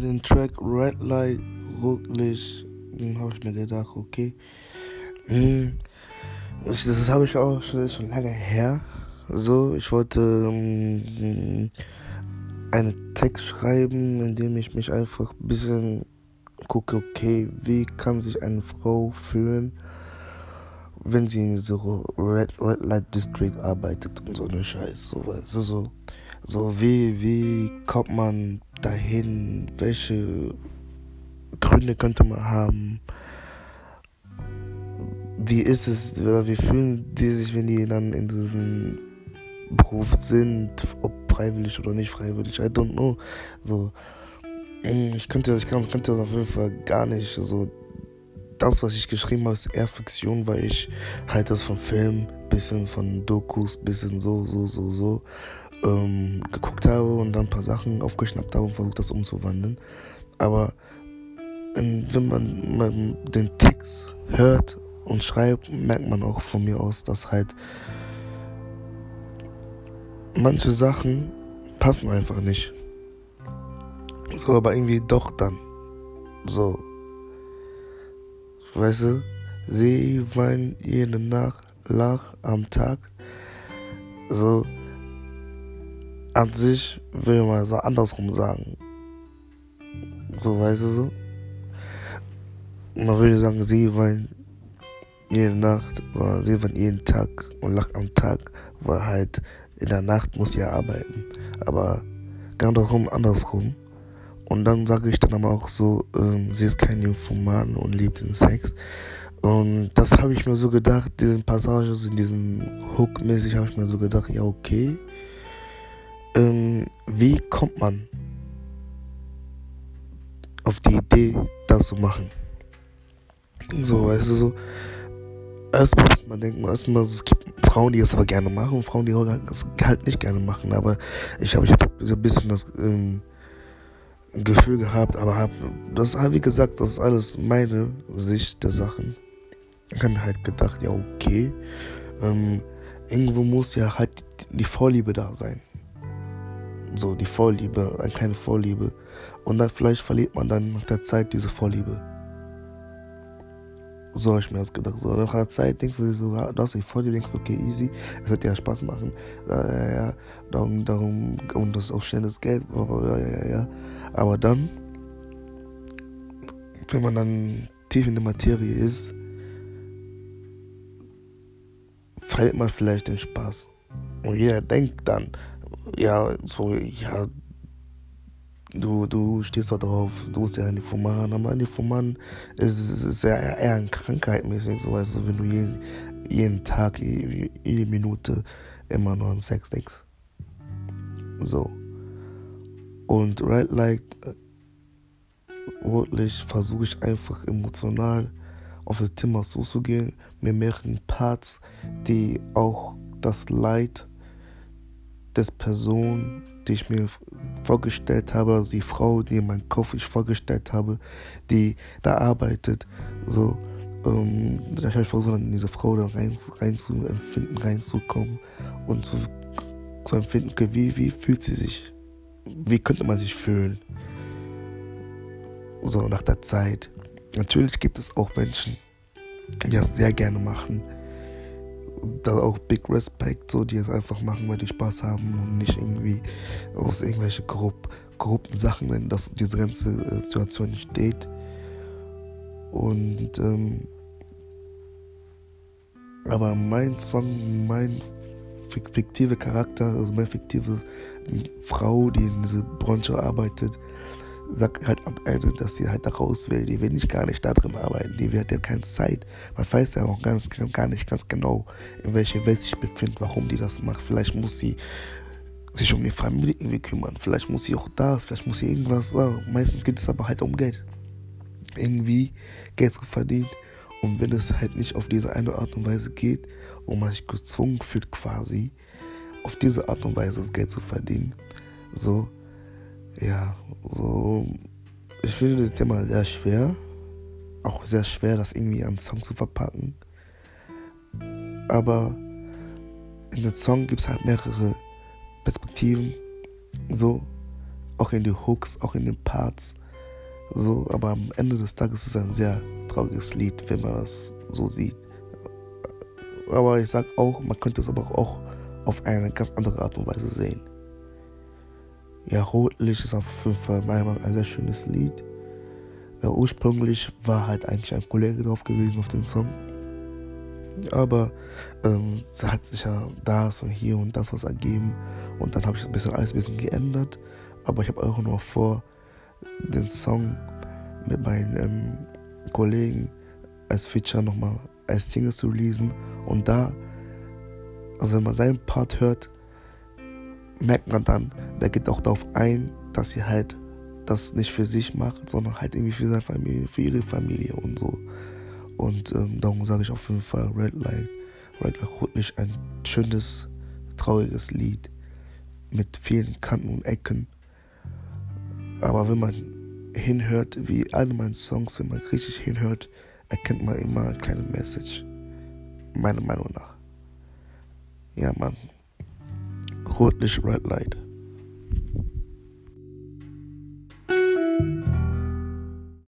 dem Track Red Light wirklich habe ich mir gedacht, okay, hm, das, das habe ich auch schon, schon lange her. So, ich wollte hm, einen Text schreiben, in dem ich mich einfach ein bisschen gucke, okay, wie kann sich eine Frau fühlen, wenn sie in so Red, Red Light District arbeitet und so eine Scheiß, so so, so wie, wie kommt man dahin, welche Gründe könnte man haben, wie ist es, oder wie fühlen die sich, wenn die dann in diesem Beruf sind, ob freiwillig oder nicht freiwillig, I don't know, so, mm, ich könnte, ich könnte das auf jeden Fall gar nicht, so, das, was ich geschrieben habe, ist eher Fiktion, weil ich halt das von Film, bisschen von Dokus, bisschen so, so, so, so ähm, geguckt habe und dann ein paar Sachen aufgeschnappt habe und versucht, das umzuwandeln. Aber wenn man, man den Text hört und schreibt, merkt man auch von mir aus, dass halt manche Sachen passen einfach nicht. So, aber irgendwie doch dann. So, Weißt du, sie weint jede Nacht, lach am Tag. So, an sich will man so andersrum sagen. So, weißt du so? Man würde sagen, sie weint jede Nacht, sondern sie weint jeden Tag und lacht am Tag, weil halt in der Nacht muss sie arbeiten. Aber genau darum andersrum. Und dann sage ich dann aber auch so, ähm, sie ist kein Nymphoman und liebt den Sex. Und das habe ich mir so gedacht, diesen Passages, in diesem Hook-mäßig habe ich mir so gedacht, ja okay, ähm, wie kommt man auf die Idee, das zu machen? So, weißt du, so, erstmal muss man denken, erstmal, es gibt Frauen, die das aber gerne machen und Frauen, die das halt nicht gerne machen, aber ich habe ich hab ein bisschen das, ähm, Gefühl gehabt, aber hab, das ist wie gesagt, das ist alles meine Sicht der Sachen. Ich habe mir halt gedacht, ja, okay, ähm, irgendwo muss ja halt die Vorliebe da sein. So, die Vorliebe, eine kleine Vorliebe. Und dann vielleicht verliert man dann nach der Zeit diese Vorliebe. So habe ich mir das gedacht. So, nach der Zeit denkst du dir so, du hast dich vor dir, denkst, okay, easy, es wird ja Spaß machen. Ja, ja, ja, darum, darum, und das ist auch schnelles Geld, ja, ja, ja. Aber dann, wenn man dann tief in der Materie ist, verliert man vielleicht den Spaß. Und jeder denkt dann, ja, so, ja, du, du stehst da drauf, du bist ja ein Nymphoman, aber ein Nymphoman ist, ist ja eher ein krankheitmäßig, so weißt du, wenn du jeden, jeden Tag, jede Minute immer nur an Sex denkst. So. Und Like, äh, wirklich versuche ich einfach emotional auf das Thema zuzugehen, mit mehreren Parts, die auch das Leid des Person, die ich mir vorgestellt habe, also die Frau, die in meinem Kopf ich vorgestellt habe, die da arbeitet, so, ähm, da habe ich versucht, in diese Frau da rein, rein zu empfinden, reinzukommen und zu, zu empfinden, wie, wie fühlt sie sich, wie könnte man sich fühlen, so nach der Zeit. Natürlich gibt es auch Menschen, die das sehr gerne machen, da auch Big Respect, so die es einfach machen, weil die Spaß haben und nicht irgendwie aus irgendwelche korrupt, korrupten Sachen, wenn das diese ganze äh, Situation steht. Und ähm, aber mein Song, mein fiktive Charakter, also meine fiktive Frau, die in dieser Branche arbeitet, sagt halt am Ende, dass sie halt da raus will. Die will nicht gar nicht da drin arbeiten. Die hat ja keine Zeit. Man weiß ja auch ganz, gar nicht ganz genau, in welcher Welt sich befindet, warum die das macht. Vielleicht muss sie sich um die Familie irgendwie kümmern. Vielleicht muss sie auch das, vielleicht muss sie irgendwas sagen. Meistens geht es aber halt um Geld. Irgendwie Geld zu verdienen. Und wenn es halt nicht auf diese eine Art und Weise geht und man sich gezwungen fühlt quasi, auf diese Art und Weise das Geld zu verdienen, so, ja, so, ich finde das Thema sehr schwer. Auch sehr schwer, das irgendwie an Song zu verpacken. Aber in dem Song gibt es halt mehrere Perspektiven. So, auch in die Hooks, auch in den Parts. So, aber am Ende des Tages ist es ein sehr trauriges Lied, wenn man das so sieht. Aber ich sag auch, man könnte es aber auch auf eine ganz andere Art und Weise sehen. Ja, Rotlicht ist auf jeden Fall ein sehr schönes Lied. Ja, ursprünglich war halt eigentlich ein Kollege drauf gewesen auf dem Song. Aber ähm, hat sich ja das und hier und das was ergeben. Und dann habe ich ein bisschen alles ein bisschen geändert. Aber ich habe auch noch vor, den Song mit meinen ähm, Kollegen als Feature nochmal als Single zu releasen. Und da, also wenn man seinen Part hört, merkt man dann, der geht auch darauf ein, dass sie halt das nicht für sich macht, sondern halt irgendwie für seine Familie, für ihre Familie und so. Und ähm, darum sage ich auf jeden Fall Red Light, Red Light Rotlicht ein schönes, trauriges Lied mit vielen Kanten und Ecken. Aber wenn man hinhört, wie alle meine Songs, wenn man richtig hinhört, erkennt man immer eine kleine Message. Meiner Meinung nach. Ja, Mann. Rotlicht, Red Light.